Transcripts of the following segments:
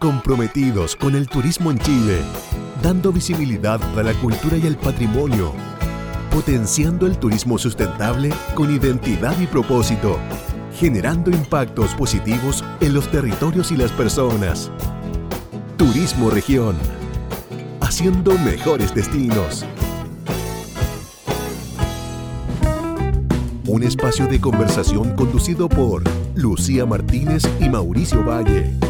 comprometidos con el turismo en Chile, dando visibilidad a la cultura y el patrimonio, potenciando el turismo sustentable con identidad y propósito, generando impactos positivos en los territorios y las personas. Turismo Región, haciendo mejores destinos. Un espacio de conversación conducido por Lucía Martínez y Mauricio Valle.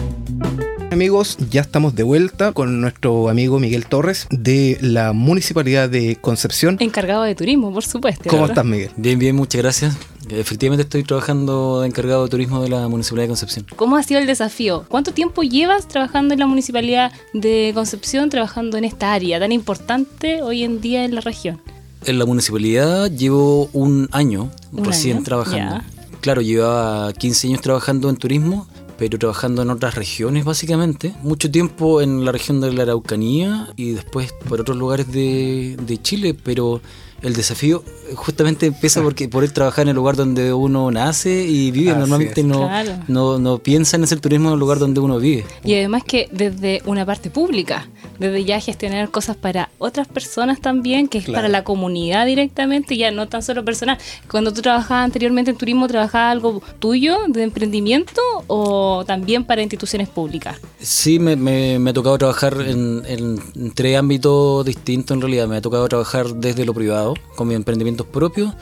Amigos, ya estamos de vuelta con nuestro amigo Miguel Torres de la Municipalidad de Concepción. Encargado de turismo, por supuesto. ¿Cómo estás, Miguel? Bien, bien, muchas gracias. Efectivamente estoy trabajando de encargado de turismo de la Municipalidad de Concepción. ¿Cómo ha sido el desafío? ¿Cuánto tiempo llevas trabajando en la Municipalidad de Concepción, trabajando en esta área tan importante hoy en día en la región? En la municipalidad llevo un año recién trabajando. Claro, llevaba 15 años trabajando en turismo pero trabajando en otras regiones básicamente. Mucho tiempo en la región de la Araucanía y después por otros lugares de, de Chile, pero el desafío justamente empieza porque poder trabajar en el lugar donde uno nace y vive. Normalmente no, no, no piensa en hacer turismo en el lugar donde uno vive. Y además que desde una parte pública, desde ya gestionar cosas para otras personas también, que es para la comunidad directamente, ya no tan solo personal. Cuando tú trabajabas anteriormente en turismo, ¿trabajabas algo tuyo de emprendimiento o también para instituciones públicas? Sí, me, me, ha tocado trabajar en, en tres ámbitos distintos en realidad. Me ha tocado trabajar desde lo privado, con mi emprendimiento propios.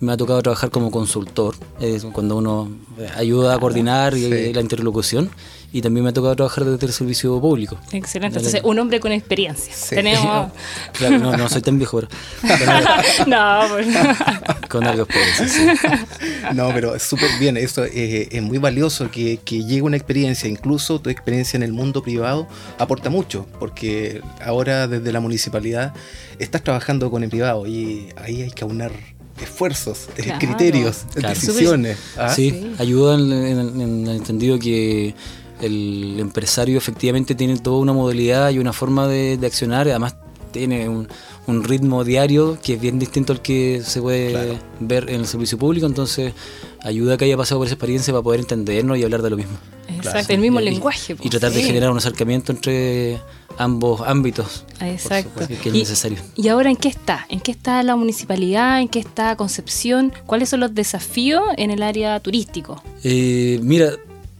Me ha tocado trabajar como consultor, cuando uno ayuda a coordinar la interlocución. Y también me ha tocado trabajar desde el servicio público. Excelente. Entonces, un hombre con experiencia. Tenemos... claro, no, soy tan viejo. no, pues... con algo experiencia, No, pero es súper bien. Eso eh, es muy valioso que, que llegue una experiencia. Incluso tu experiencia en el mundo privado aporta mucho. Porque ahora desde la municipalidad estás trabajando con el privado y ahí hay que aunar esfuerzos, criterios, decisiones. ¿ah? Sí, ayuda en, el entendido que el empresario efectivamente tiene toda una modalidad y una forma de, accionar, además tiene un, ritmo diario que es bien distinto al que se puede ver en el servicio público, entonces ayuda a que haya pasado por esa experiencia para poder entendernos y hablar de lo mismo. Exacto, el mismo lenguaje. y tratar de generar un acercamiento entre ambos ámbitos. Exacto. que es necesario. ¿Y ahora en qué está? ¿En qué está la municipalidad? ¿En qué está Concepción? ¿Cuáles son los desafíos en el área turístico? Eh, mira,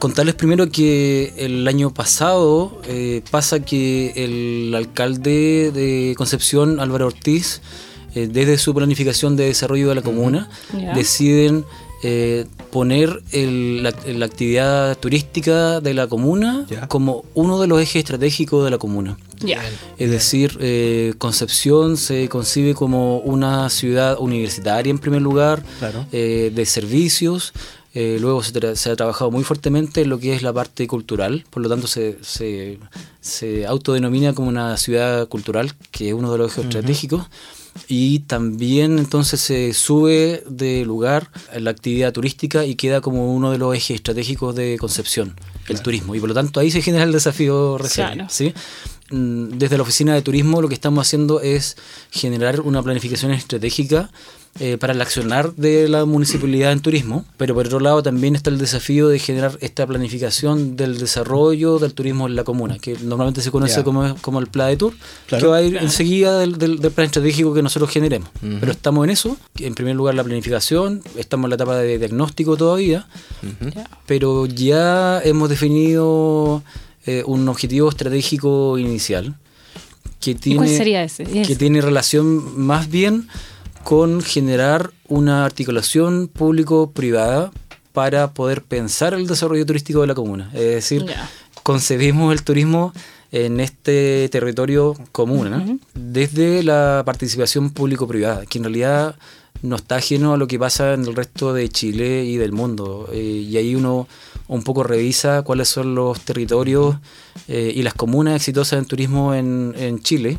contarles primero que el año pasado eh, pasa que el alcalde de Concepción, Álvaro Ortiz, eh, desde su planificación de desarrollo de la comuna, deciden eh, poner la, actividad turística de la comuna como uno de los ejes estratégicos de la comuna. Es decir, eh, Concepción se concibe como una ciudad universitaria en primer lugar, eh, de servicios. Luego se, ha trabajado muy fuertemente en lo que es la parte cultural, por lo tanto se, se, autodenomina como una ciudad cultural, que es uno de los ejes estratégicos y también entonces se sube de lugar la actividad turística y queda como uno de los ejes estratégicos de Concepción, el turismo. Y por lo tanto ahí se genera el desafío recién. ¿sí? Mm, desde la oficina de turismo lo que estamos haciendo es generar una planificación estratégica eh, para el accionar de la municipalidad en turismo, pero por otro lado también está el desafío de generar esta planificación del desarrollo del turismo en la comuna, que normalmente se conoce como, como el plan de tour, que va a ir enseguida del, del, plan estratégico que nosotros generemos. Pero estamos en eso, en primer lugar la planificación, estamos en la etapa de diagnóstico todavía, pero ya hemos definido eh, un objetivo estratégico inicial. Que tiene, ¿Cuál sería ese? Que tiene relación más bien con generar una articulación público-privada para poder pensar el desarrollo turístico de la comuna. Es decir, concebimos el turismo en este territorio común, desde la participación público-privada, que en realidad no está ajeno a lo que pasa en el resto de Chile y del mundo. Eh, y ahí uno un poco revisa cuáles son los territorios eh, y las comunas exitosas en turismo en, en Chile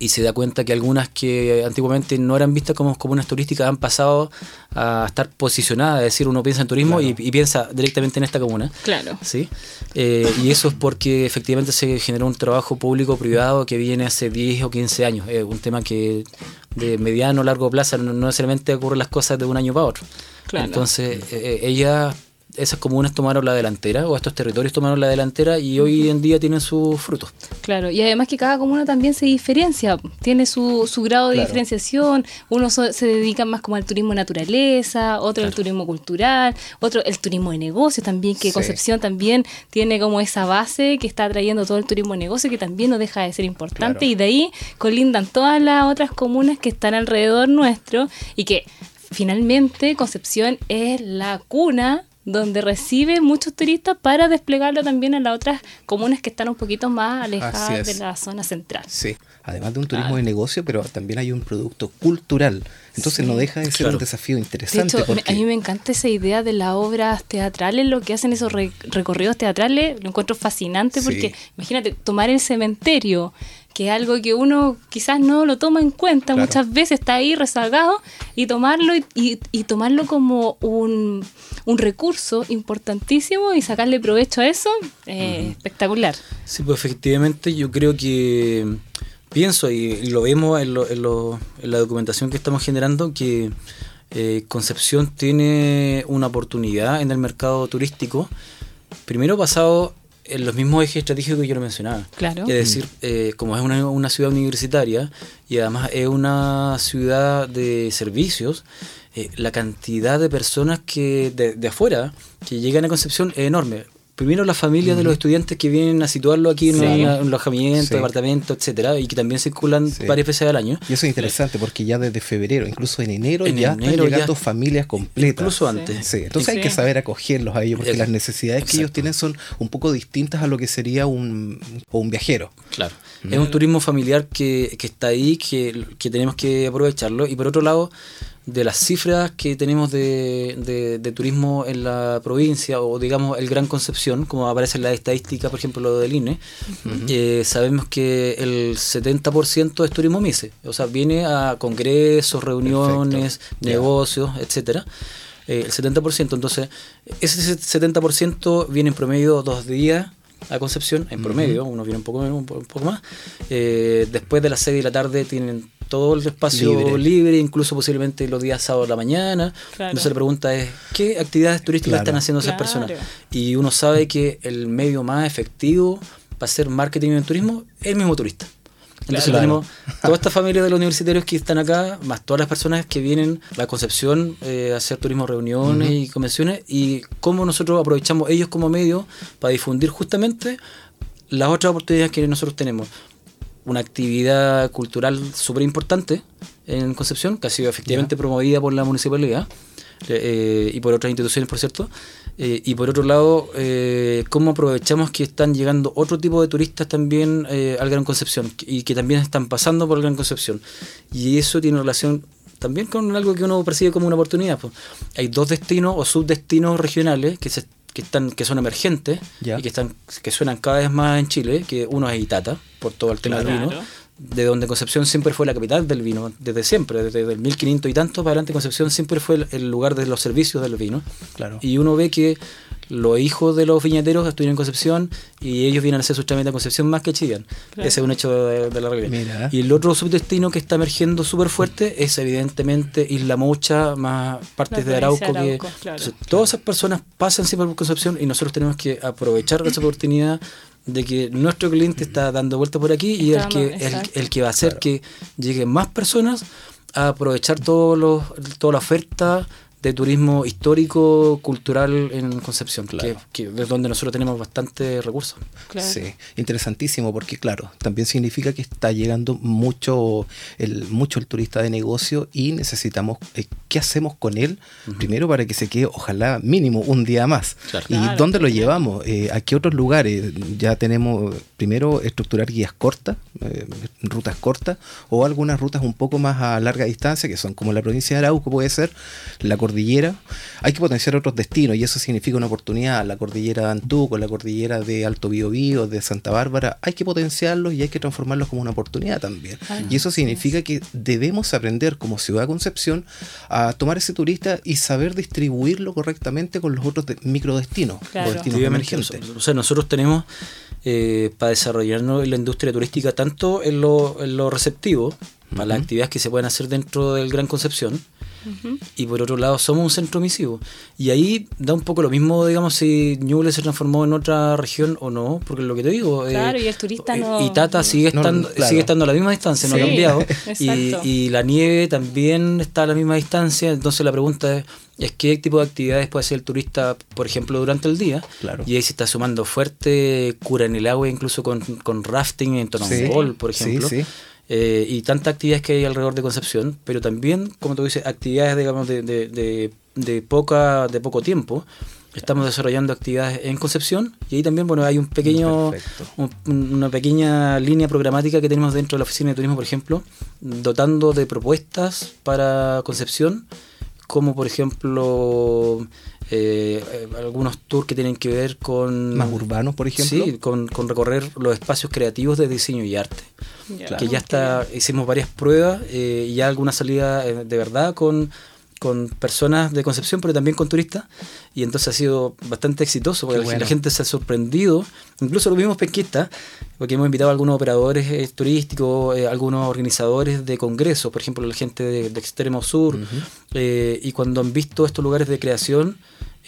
y se da cuenta que algunas que antiguamente no eran vistas como comunas turísticas han pasado a estar posicionadas, es decir, uno piensa en turismo y, piensa directamente en esta comuna. Claro. ¿sí? Eh, y eso es porque efectivamente se generó un trabajo público-privado que viene hace 10 o 15 años. Es un tema que de mediano o largo plazo no, necesariamente ocurren las cosas de un año para otro. Claro. Entonces, eh, ella esas comunas tomaron la delantera o estos territorios tomaron la delantera y hoy en día tienen sus frutos. Claro, y además que cada comuna también se diferencia, tiene su, su grado de diferenciación, uno se dedica más como al turismo naturaleza, otro al turismo cultural, otro el turismo de negocio también, que Concepción también tiene como esa base que está trayendo todo el turismo de negocio que también no deja de ser importante y de ahí colindan todas las otras comunas que están alrededor nuestro y que finalmente Concepción es la cuna donde recibe muchos turistas para desplegarlo también en las otras comunas que están un poquito más alejadas de la zona central. Sí, además de un turismo de negocio, pero también hay un producto cultural. Entonces no deja de ser un desafío interesante. De hecho, a mí me encanta esa idea de las obras teatrales, lo que hacen esos recorridos teatrales, lo encuentro fascinante porque imagínate, tomar el cementerio que es algo que uno quizás no lo toma en cuenta, muchas veces está ahí rezagado, y tomarlo y, tomarlo como un, recurso importantísimo y sacarle provecho a eso, eh, espectacular. Sí, pues efectivamente yo creo que pienso y, lo vemos en, la documentación que estamos generando que eh, Concepción tiene una oportunidad en el mercado turístico, primero basado en los mismos ejes estratégicos que yo lo mencionaba. Claro. Es decir, eh, como es una, ciudad universitaria y además es una ciudad de servicios, eh, la cantidad de personas que de, de, afuera que llegan a Concepción es enorme primero las familias de los estudiantes que vienen a situarlo aquí en un alojamiento, departamento, etcétera, y que también circulan varias veces al año. Y eso es interesante porque ya desde febrero, incluso en enero, ya están llegando familias completas. Incluso antes. Entonces hay que saber acogerlos a ellos porque las necesidades que ellos tienen son un poco distintas a lo que sería un, un viajero. Claro. Es un turismo familiar que, que está ahí, que, que tenemos que aprovecharlo. Y por otro lado, de las cifras que tenemos de, de, turismo en la provincia o digamos el Gran Concepción, como aparece en la estadística, por ejemplo, lo del INE, eh, sabemos que el 70% es turismo MICE, o sea, viene a congresos, reuniones, negocios, etcétera. Eh, el 70%, entonces, ese 70% viene en promedio dos días a Concepción, en promedio, uno viene un poco, un poco más. Eh, después de las 6 de la tarde tienen todo el espacio libre, incluso posiblemente los días sábados de la mañana. Entonces la pregunta es, ¿qué actividades turísticas están haciendo esas personas? Y uno sabe que el medio más efectivo para hacer marketing en turismo es el mismo turista. Entonces tenemos toda esta familia de los universitarios que están acá, más todas las personas que vienen a la Concepción eh, a hacer turismo, reuniones y convenciones, y cómo nosotros aprovechamos ellos como medio para difundir justamente las otras oportunidades que nosotros tenemos una actividad cultural súper importante en Concepción, que ha sido efectivamente promovida por la municipalidad eh, y por otras instituciones, por cierto. Eh, y por otro lado, eh, cómo aprovechamos que están llegando otro tipo de turistas también al Gran Concepción y que también están pasando por el Gran Concepción. Y eso tiene relación también con algo que uno percibe como una oportunidad. Pues. Hay dos destinos o subdestinos regionales que se que están que son emergentes y que están que suenan cada vez más en Chile que uno es Itata por todo el tema del vino de donde Concepción siempre fue la capital del vino desde siempre desde el 1500 y tanto para adelante Concepción siempre fue el, lugar de los servicios del vino. Claro. y uno ve que los hijos de los viñeteros estuvieron en Concepción y ellos vienen a hacer sus trámites a Concepción más que Chillán. Ese es un hecho de, la realidad. Y el otro subdestino que está emergiendo súper fuerte es evidentemente Isla Mocha, más partes de Arauco. que, todas esas personas pasan siempre por Concepción y nosotros tenemos que aprovechar esa oportunidad de que nuestro cliente está dando vueltas por aquí y el que, el, que va a hacer que lleguen más personas a aprovechar todos los, toda la oferta de turismo histórico, cultural en Concepción, que, es donde nosotros tenemos bastante recursos. Sí, interesantísimo, porque claro, también significa que está llegando mucho el, mucho el turista de negocio y necesitamos, eh, ¿qué hacemos con él? Primero para que se quede, ojalá mínimo un día más. ¿Y dónde lo llevamos? Eh, ¿A qué otros lugares? Ya tenemos, primero, estructurar guías cortas, eh, rutas cortas, o algunas rutas un poco más a larga distancia, que son como la provincia de Arauco puede ser, la cordillera, hay que potenciar otros destinos y eso significa una oportunidad. La cordillera de Antuco, la cordillera de Alto Biobío, de Santa Bárbara, hay que potenciarlos y hay que transformarlos como una oportunidad también. Y eso significa que debemos aprender como ciudad de Concepción a tomar ese turista y saber distribuirlo correctamente con los otros microdestinos o destinos emergentes. O sea, nosotros tenemos eh, para desarrollarnos la industria turística tanto en lo, en lo receptivo, para las actividades que se pueden hacer dentro del Gran Concepción, y por otro lado somos un centro misivo. Y ahí da un poco lo mismo, digamos, si Ñuble se transformó en otra región o no, porque lo que te digo... Eh, claro, y el turista no... Y Tata sigue estando, sigue estando a la misma distancia, no ha cambiado. y, y, la nieve también está a la misma distancia, entonces la pregunta es, es qué tipo de actividades puede hacer el turista, por ejemplo, durante el día. Claro. Y ahí se está sumando fuerte cura en el agua, incluso con, con rafting en Tonambol, por ejemplo. Sí, sí. Eh, y tantas actividades que hay alrededor de Concepción, pero también, como tú dices, actividades digamos de, de, de, poca, de poco tiempo. Estamos desarrollando actividades en Concepción y ahí también bueno hay un pequeño una pequeña línea programática que tenemos dentro de la oficina de turismo, por ejemplo, dotando de propuestas para Concepción, como por ejemplo eh, algunos tours que tienen que ver con... Más urbanos, por ejemplo. Sí, con, recorrer los espacios creativos de diseño y arte. Que ya está, hicimos varias pruebas eh, y ya alguna salida eh, de verdad con con personas de Concepción, pero también con turistas, y entonces ha sido bastante exitoso, porque la gente se ha sorprendido, incluso los mismos pesquistas, porque hemos invitado a algunos operadores eh, turísticos, eh, algunos organizadores de congresos, por ejemplo, la gente de, Extremo Sur, eh, y cuando han visto estos lugares de creación,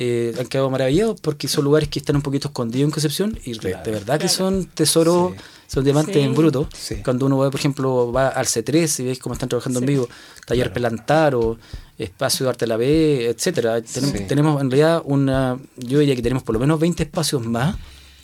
han quedado maravillados porque son lugares que están un poquito escondidos en Concepción y de verdad que son tesoros son diamantes en bruto. Cuando uno va, por ejemplo, va al C3 y veis cómo están trabajando en vivo, Taller Pelantar o Espacio de Arte la B, etcétera. Tenemos, tenemos en realidad una, yo diría que tenemos por lo menos 20 espacios más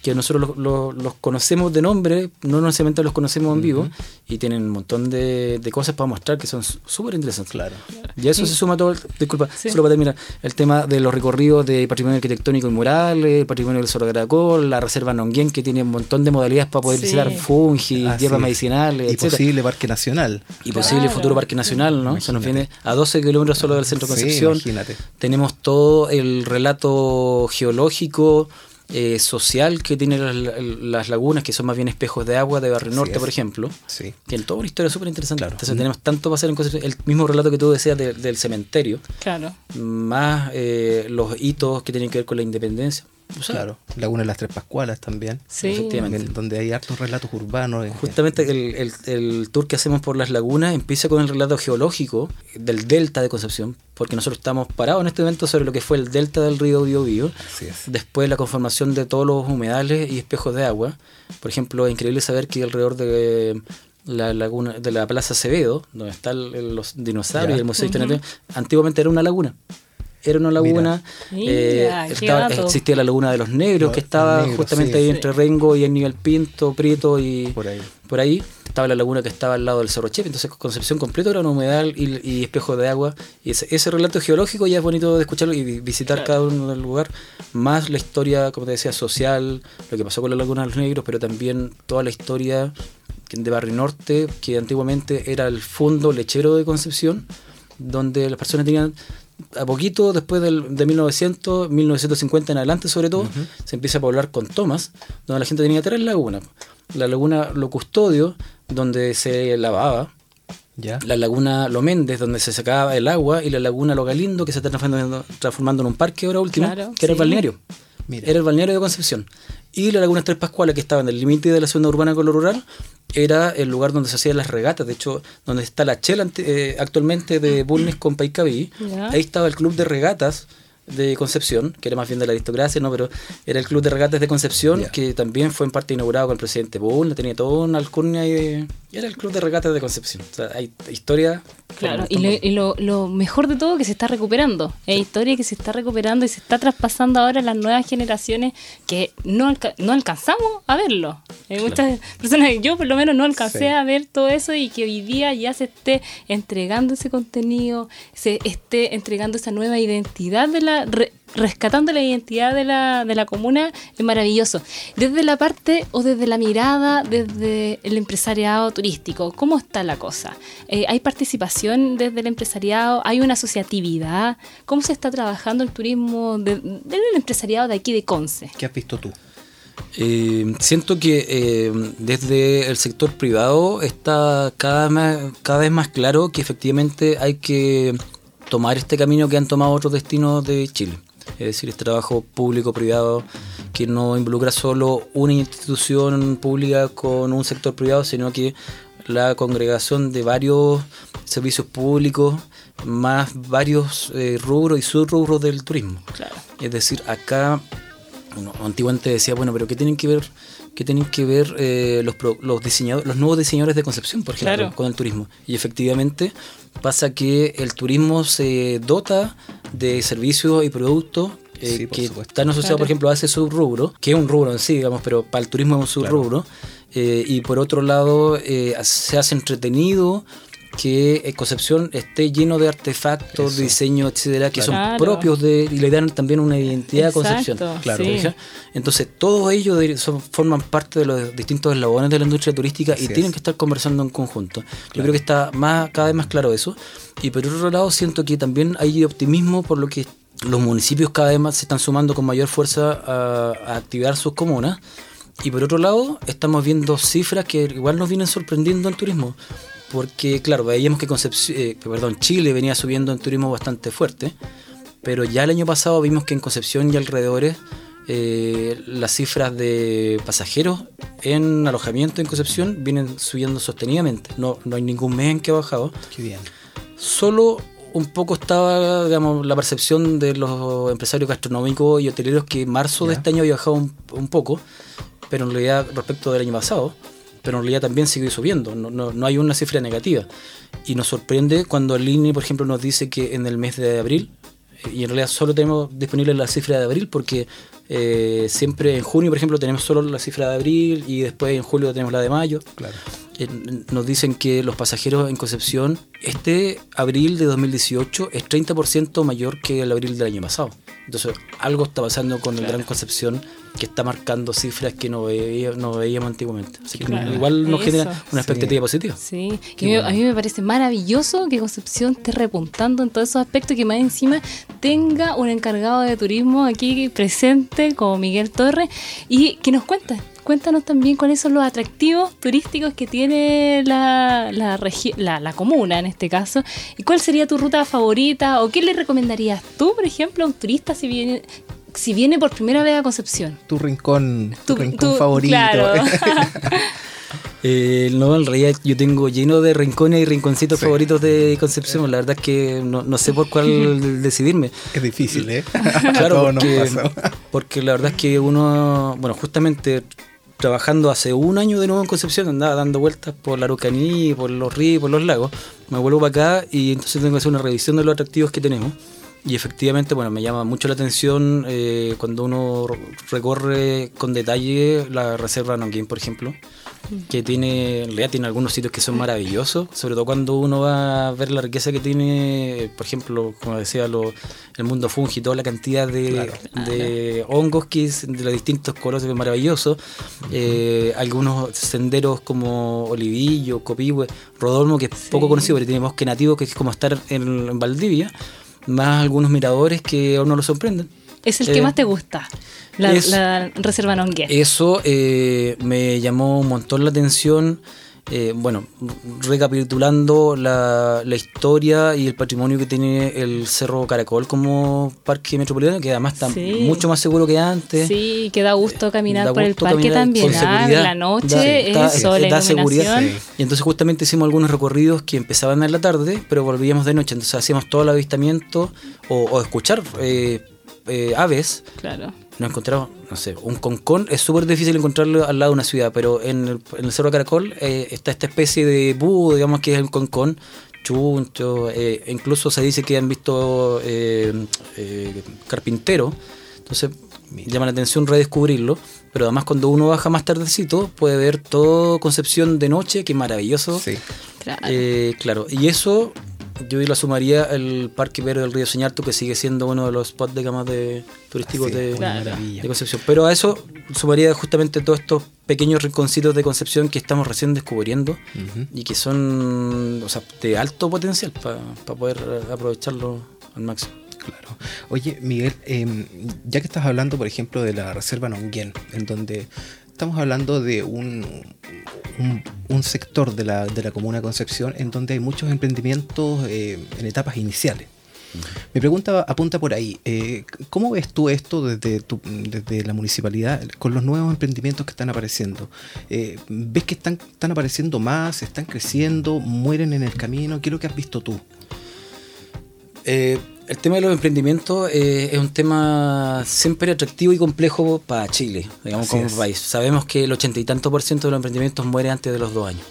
que nosotros los, conocemos de nombre, no necesariamente los conocemos en vivo, y tienen un montón de, cosas para mostrar que son súper interesantes. Claro. Y eso se suma todo, disculpa, solo para terminar, el tema de los recorridos de patrimonio arquitectónico y mural, el patrimonio del Cerro Caracol, la reserva Nonguien, que tiene un montón de modalidades para poder visitar fungi, hierbas medicinales, Y posible parque nacional. Y posible futuro parque nacional, ¿no? Se nos viene a 12 kilómetros solo del centro de Concepción. imagínate. Tenemos todo el relato geológico, eh, social que tiene las, lagunas, que son más bien espejos de agua de Barrio Norte, por ejemplo. Sí. Tienen toda una historia súper interesante. Entonces tenemos tanto para hacer en Concepción. El mismo relato que tú decías del cementerio. Claro. Más eh, los hitos que tienen que ver con la independencia claro, Laguna de las Tres Pascualas también. Sí. Efectivamente. Donde hay hartos relatos urbanos. Eh, Justamente el, el, tour que hacemos por las lagunas empieza con el relato geológico del delta de Concepción, porque nosotros estamos parados en este momento sobre lo que fue el delta del río Biobío. Después la conformación de todos los humedales y espejos de agua. Por ejemplo, es increíble saber que alrededor de la laguna de la Plaza Acevedo, donde están los dinosaurios y el Museo uh antiguamente era una laguna era una laguna. Eh, existía la laguna de los negros, que estaba justamente ahí entre Rengo y el nivel Pinto, Prieto y por ahí. Estaba la laguna que estaba al lado del Cerro Chef, entonces Concepción completo era un humedal y, espejo de agua. Y ese, relato geológico ya es bonito de escucharlo y visitar cada uno del lugar. Más la historia, como te decía, social, lo que pasó con la laguna de los negros, pero también toda la historia de Barrio Norte, que antiguamente era el fondo lechero de Concepción, donde las personas tenían a poquito después del, de 1900, 1950 en adelante sobre todo, se empieza a poblar con tomas, donde la gente tenía tres lagunas. La laguna Lo Custodio, donde se lavaba, ¿Ya? la laguna Lo Méndez, donde se sacaba el agua, y la laguna Lo Galindo, que se está transformando, transformando en un parque ahora último, que era el balneario. Era el balneario de Concepción. Y la laguna Tres Pascuales, que estaba en el límite de la zona urbana con lo rural, era el lugar donde se hacían las regatas. De hecho, donde está la chela eh, actualmente de Bulnes con Paicaví, ahí estaba el club de regatas de Concepción, que era más bien de la aristocracia, ¿no? Pero era el Club de Regatas de Concepción, que también fue en parte inaugurado con el presidente Bull, tenía toda una alcurnia y, era el Club de Regatas de Concepción. O sea, hay historia. Claro, y, lo, lo, mejor de todo que se está recuperando. Es historia que se está recuperando y se está traspasando ahora a las nuevas generaciones que no, no alcanzamos a verlo. Hay muchas personas, yo por lo menos no alcancé a ver todo eso y que hoy día ya se esté entregando ese contenido, se esté entregando esa nueva identidad de la rescatando la identidad de la, de la comuna es maravilloso. Desde la parte o desde la mirada, desde el empresariado turístico, ¿cómo está la cosa? Eh, ¿Hay participación desde el empresariado? ¿Hay una asociatividad? ¿Cómo se está trabajando el turismo del empresariado de aquí de Conce? ¿Qué has visto tú? Eh, siento que eh, desde el sector privado está cada, cada vez más claro que efectivamente hay que tomar este camino que han tomado otros destinos de Chile. Es decir, este trabajo público-privado que no involucra solo una institución pública con un sector privado, sino que la congregación de varios servicios públicos, más varios eh, rubros y subrubros del turismo. Es decir, acá, uno antiguamente decía, bueno, pero ¿qué tienen que ver? ¿Qué tienen que ver eh, los, los, diseñadores, los nuevos diseñadores de concepción, por ejemplo, con el turismo? Y efectivamente pasa que el turismo se dota de servicios y productos eh, que están asociados, por ejemplo, a ese subrubro, que es un rubro en sí, digamos, pero para el turismo es un subrubro. Eh, y por otro lado, eh, se hace entretenido que Concepción esté lleno de artefactos, diseño, etcétera, que son propios de y le dan también una identidad a Concepción. Claro. Entonces, todos ellos forman parte de los distintos eslabones de la industria turística y tienen que estar conversando en conjunto. Yo creo que está más cada vez más claro eso. Y por otro lado, siento que también hay optimismo por lo que los municipios cada vez más se están sumando con mayor fuerza a, activar sus comunas. Y por otro lado, estamos viendo cifras que igual nos vienen sorprendiendo en turismo. Porque, claro, veíamos que Concepción, eh, perdón, Chile venía subiendo en turismo bastante fuerte. Pero ya el año pasado vimos que en Concepción y alrededores eh, las cifras de pasajeros en alojamiento en Concepción vienen subiendo sostenidamente. No, no hay ningún mes en que ha bajado. Qué bien. Solo un poco estaba, digamos, la percepción de los empresarios gastronómicos y hoteleros que marzo de este año había bajado un, poco, pero en realidad respecto del año pasado, pero en realidad también sigue subiendo, no, no, hay una cifra negativa. Y nos sorprende cuando el INE, por ejemplo, nos dice que en el mes de abril, y en realidad solo tenemos disponible la cifra de abril porque eh, siempre en junio, por ejemplo, tenemos solo la cifra de abril y después en julio tenemos la de mayo. Claro. Eh, nos dicen que los pasajeros en Concepción, este abril de 2018 es 30% mayor que el abril del año pasado. Entonces, algo está pasando con el Gran Concepción que está marcando cifras que no, no veíamos antiguamente. Así que igual nos genera una expectativa positiva. Sí, a mí me parece maravilloso que Concepción esté repuntando en todos esos aspectos que más encima tenga un encargado de turismo aquí presente como Miguel Torres y que nos cuente cuéntanos también cuáles son los atractivos turísticos que tiene la, la, la, la, comuna en este caso y cuál sería tu ruta favorita o qué le recomendarías tú, por ejemplo, a un turista si viene si viene por primera vez a Concepción. Tu rincón, tu, rincón favorito. Eh, no, en realidad yo tengo lleno de rincones y rinconcitos favoritos de Concepción. La verdad es que no, sé por cuál decidirme. Es difícil, ¿eh? claro, porque, porque, la verdad es que uno, bueno, justamente trabajando hace un año de nuevo en Concepción, andaba dando vueltas por la Arucaní, por los ríos, por los lagos. Me vuelvo para acá y entonces tengo que hacer una revisión de los atractivos que tenemos. Y efectivamente, bueno, me llama mucho la atención eh, cuando uno recorre con detalle la reserva Nonguín, por ejemplo que tiene, en realidad tiene algunos sitios que son maravillosos, sobre todo cuando uno va a ver la riqueza que tiene, por ejemplo, como decía, lo, el mundo fungi, toda la cantidad de, hongos que de los distintos colores maravillosos, eh, algunos senderos como Olivillo, Copihue, Rodolmo, que es poco conocido, pero tiene bosque nativo, que es como estar en, Valdivia, más algunos miradores que a uno lo sorprenden. ¿Es el que eh, más te gusta? La, Reserva Nongue. Eso eh, me llamó un montón la atención. Eh, bueno, recapitulando la, historia y el patrimonio que tiene el Cerro Caracol como parque metropolitano, que además está mucho más seguro que antes. Sí, que da gusto caminar por el parque también. Ah, en la noche, da, seguridad. Y entonces justamente hicimos algunos recorridos que empezaban en la tarde, pero volvíamos de noche. Entonces hacíamos todo el avistamiento o, escuchar eh, aves. Claro nos encontramos, no sé, un concón, es súper difícil encontrarlo al lado de una ciudad, pero en el, en el Cerro Caracol eh, está esta especie de búho, digamos que es el concón, chuncho, eh, incluso se dice que han visto eh, carpintero, entonces llama la atención redescubrirlo, pero además cuando uno baja más tardecito puede ver todo Concepción de noche, que es maravilloso. Sí. Claro. claro, y eso yo la sumaría el Parque Verde del Río Señarto, que sigue siendo uno de los spots digamos, de, turísticos de, Concepción. Pero a eso sumaría justamente todos estos pequeños rinconcitos de Concepción que estamos recién descubriendo y que son o sea, de alto potencial para poder aprovecharlo al máximo. Claro. Oye, Miguel, em, ya que estás hablando, por ejemplo, de la Reserva Nonguén, en donde estamos hablando de un, un, sector de la, de la, comuna Concepción en donde hay muchos emprendimientos eh, en etapas iniciales. Mi pregunta apunta por ahí. Eh, ¿Cómo ves tú esto desde, desde la municipalidad con los nuevos emprendimientos que están apareciendo? Eh, ¿Ves que están, están apareciendo más, están creciendo, mueren en el camino? ¿Qué es lo que has visto tú? Eh, el tema de los emprendimientos eh, es un tema siempre atractivo y complejo para Chile, digamos, como país. Sabemos que el ochenta y tanto por ciento de los emprendimientos muere antes de los dos años.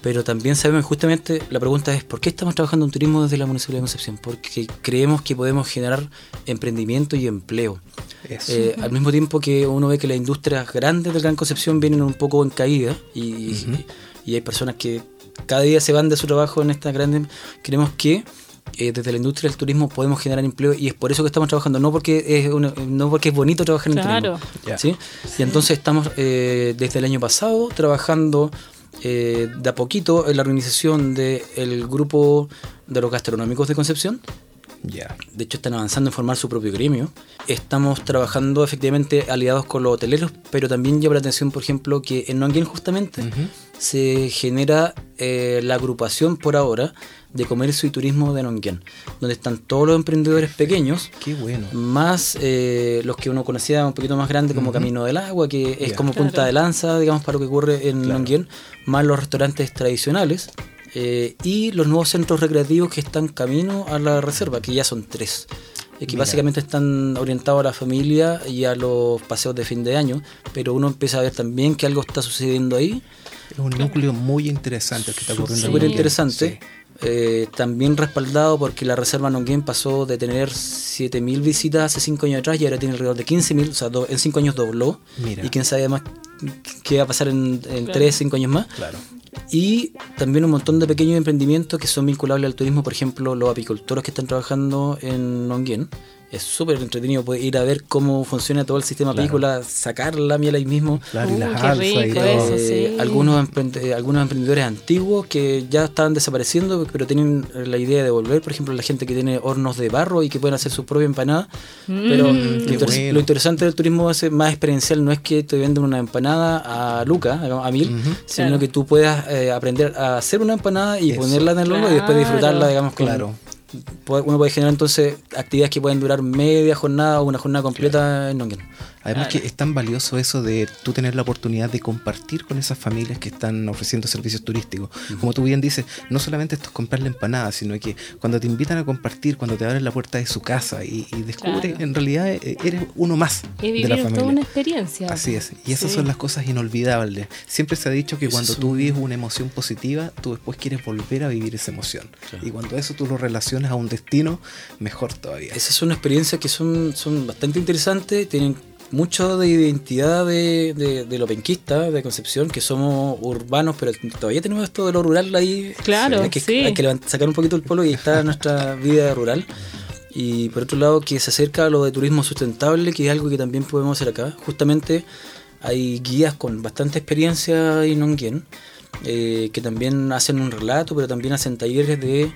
Pero también sabemos, justamente, la pregunta es: ¿por qué estamos trabajando en turismo desde la Municipalidad de Concepción? Porque creemos que podemos generar emprendimiento y empleo. Eh, al mismo tiempo que uno ve que las industrias grandes del Gran Concepción vienen un poco en caída y, y hay personas que cada día se van de su trabajo en estas grandes. Creemos que eh, desde la industria del turismo podemos generar empleo y es por eso que estamos trabajando, no porque es, no porque es bonito trabajar en turismo. ¿sí? Y entonces estamos eh, desde el año pasado trabajando eh, de a poquito en la organización del grupo de los gastronómicos de Concepción. De hecho, están avanzando en formar su propio gremio. Estamos trabajando efectivamente aliados con los hoteleros, pero también lleva la atención, por ejemplo, que en Nonguien justamente se genera la agrupación por ahora de comercio y turismo de Nonguén, donde están todos los emprendedores pequeños, Qué bueno. más eh, los que uno conocía un poquito más grande como Camino del Agua, que es como punta de lanza, digamos, para lo que ocurre en claro. más los restaurantes tradicionales eh, y los nuevos centros recreativos que están camino a la reserva, que ya son tres. Eh, que básicamente están orientados a la familia y a los paseos de fin de año, pero uno empieza a ver también que algo está sucediendo ahí. Es un núcleo muy interesante que está ocurriendo. Súper interesante. Eh, también respaldado porque la Reserva Nonguén pasó de tener 7.000 visitas hace 5 años atrás y ahora tiene alrededor de 15.000, o sea, en 5 años dobló. Y quién sabe más qué va a pasar en, 3, 5 años más. Claro. Y también un montón de pequeños emprendimientos que son vinculables al turismo, por ejemplo, los apicultores que están trabajando en Nonguén es súper entretenido poder ir a ver cómo funciona todo el sistema claro. sacar la miel ahí mismo. Claro, y las uh, y todo. Eh, algunos, algunos emprendedores antiguos que ya estaban desapareciendo, pero tienen la idea de volver. Por ejemplo, la gente que tiene hornos de barro y que pueden hacer su propia empanada. Mm. pero lo, interesante del turismo más experiencial no es que te venden una empanada a Luca, a mil, sino que tú puedas eh, aprender a hacer una empanada y ponerla en el horno y después disfrutarla, digamos, con, claro uno puede generar entonces actividades que pueden durar media jornada o una jornada completa en Nonguén. Además que es tan valioso eso de tú tener la oportunidad de compartir con esas familias que están ofreciendo servicios turísticos. Como tú bien dices, no solamente esto es comprar la empanada, sino que cuando te invitan a compartir, cuando te abren la puerta de su casa y, descubres en realidad eh, eres uno más de la familia. toda una experiencia. Así es. Y esas son las cosas inolvidables. Siempre se ha dicho que cuando tú vives una emoción positiva, tú después quieres volver a vivir esa emoción. Y cuando eso tú lo relacionas a un destino, mejor todavía. Esas son experiencias que son, son bastante interesantes, tienen mucho de identidad de, de, de, lo penquista, de Concepción, que somos urbanos, pero todavía tenemos esto de lo rural ahí. Claro, hay que, hay que sacar un poquito el polo y está nuestra vida rural. Y por otro lado, que se acerca a lo de turismo sustentable, que es algo que también podemos hacer acá. Justamente hay guías con bastante experiencia en Nonguien, eh, que también hacen un relato, pero también hacen talleres de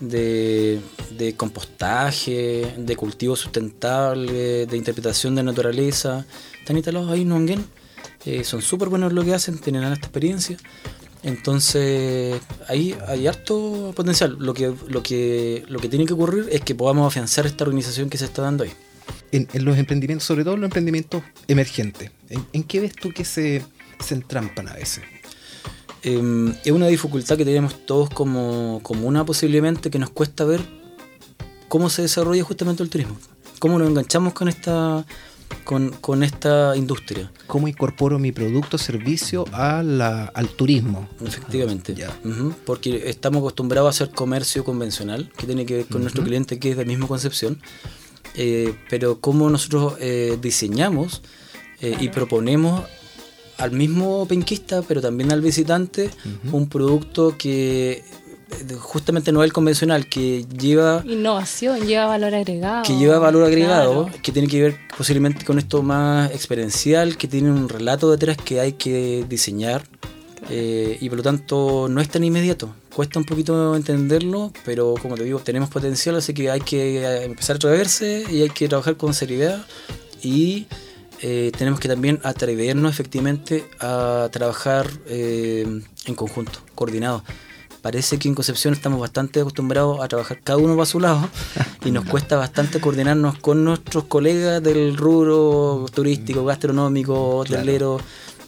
de, compostaje, de cultivo sustentable, de interpretación de naturaleza. Están instalados ahí en Nonguén. Eh, son súper buenos lo que hacen, tienen esta experiencia. Entonces, ahí hay harto potencial. Lo que, lo, que, lo que tiene que ocurrir es que podamos afianzar esta organización que se está dando ahí. En, los emprendimientos, sobre todo en los emprendimientos emergentes, ¿en, qué ves tú que se, se entrampan a veces? Em, es una dificultad que tenemos todos como comuna posiblemente que nos cuesta ver cómo se desarrolla justamente el turismo, cómo nos enganchamos con esta con, esta industria. ¿Cómo incorporo mi producto o servicio a al turismo? Efectivamente. ya. porque estamos acostumbrados a hacer comercio convencional, que tiene que ver con nuestro cliente que es de misma concepción. Eh, pero cómo nosotros eh, diseñamos eh, y proponemos al mismo penquista, pero también al visitante, un producto que eh, justamente no es el convencional, que lleva... Innovación, lleva valor agregado. Que lleva valor agregado, que tiene que ver posiblemente con esto más experiencial, que tiene un relato detrás que hay que diseñar. Eh, y por lo tanto no es tan inmediato. Cuesta un poquito entenderlo, pero como te digo, tenemos potencial, así que hay que eh, empezar a atreverse y hay que trabajar con seriedad y eh, tenemos que también atrevernos efectivamente a trabajar eh, en conjunto, coordinado. parece que en Concepción estamos bastante acostumbrados a trabajar cada uno para su lado y nos cuesta bastante coordinarnos con nuestros colegas del rubro turístico, gastronómico, hotelero.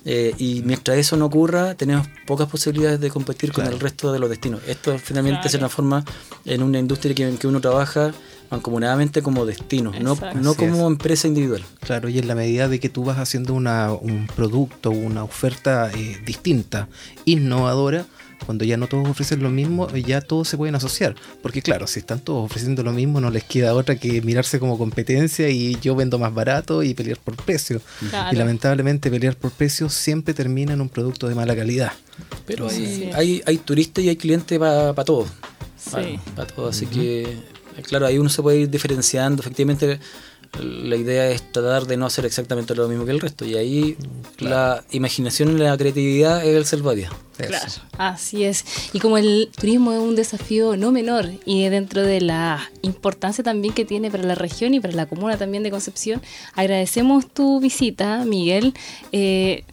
Eh, y mientras eso no ocurra, tenemos pocas posibilidades de competir con el resto de los destinos. Esto finalmente se transforma en una industria en que uno trabaja mancomunadamente como destino, no, no como empresa individual. Claro, y en la medida de que tú vas haciendo una, un producto, una oferta eh, distinta, innovadora, cuando ya no todos ofrecen lo mismo, ya todos se pueden asociar. Porque claro, si están todos ofreciendo lo mismo, no les queda otra que mirarse como competencia y yo vendo más barato y pelear por precio. Y lamentablemente pelear por precio siempre termina en un producto de mala calidad. Pero hay, hay, turistas y hay clientes para todos. Para todos, así que claro, ahí uno se puede ir diferenciando. Efectivamente, la idea es tratar de no hacer exactamente lo mismo que el resto. Y ahí la imaginación y la creatividad es el salvavidas. Claro, así es. Y como el turismo es un desafío no menor y dentro de la importancia también que tiene para la región y para la comuna también de Concepción, agradecemos tu visita, Miguel. Eh,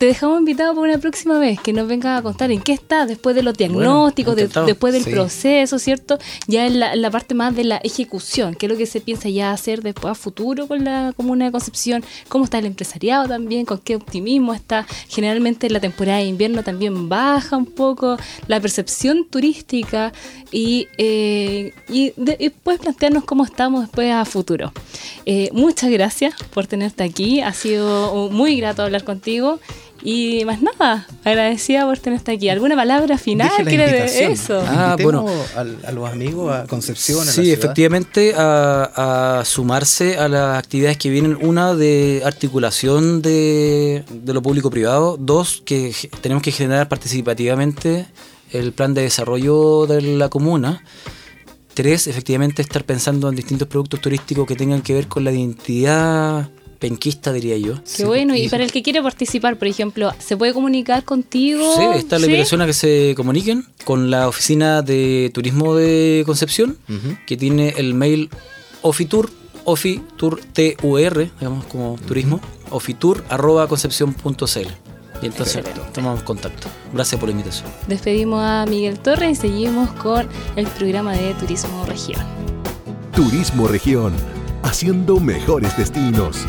te dejamos invitado por una próxima vez que nos venga a contar en qué está después de los diagnósticos, después del proceso, ¿cierto? Ya en la, parte más de la ejecución, qué es lo que se piensa ya hacer después a futuro con la comuna de Concepción, cómo está el empresariado también, con qué optimismo está. Generalmente la temporada de invierno también baja un poco la percepción turística y, eh, y, después plantearnos cómo estamos después a futuro. Eh, muchas gracias por tenerte aquí, ha sido muy grato hablar contigo. Y más nada, agradecida por tenerte aquí. ¿Alguna palabra final de eso? Ah, bueno. A, los amigos, a Concepción. sí, efectivamente, a, sumarse a las actividades que vienen. Una, de articulación de, de lo público-privado. Dos, que tenemos que generar participativamente el plan de desarrollo de la comuna. Tres, efectivamente, estar pensando en distintos productos turísticos que tengan que ver con la identidad penquista, diría yo. Qué bueno, y, para el que quiere participar, por ejemplo, ¿se puede comunicar contigo? Sí, está la invitación a que se comuniquen con la oficina de turismo de Concepción, que tiene el mail ofitur, ofitur, T-U-R, digamos como turismo, ofitur arroba concepción.cl. Y entonces tomamos contacto. Gracias por la invitación. Despedimos a Miguel Torres y seguimos con el programa de Turismo Región. Turismo Región, haciendo mejores destinos.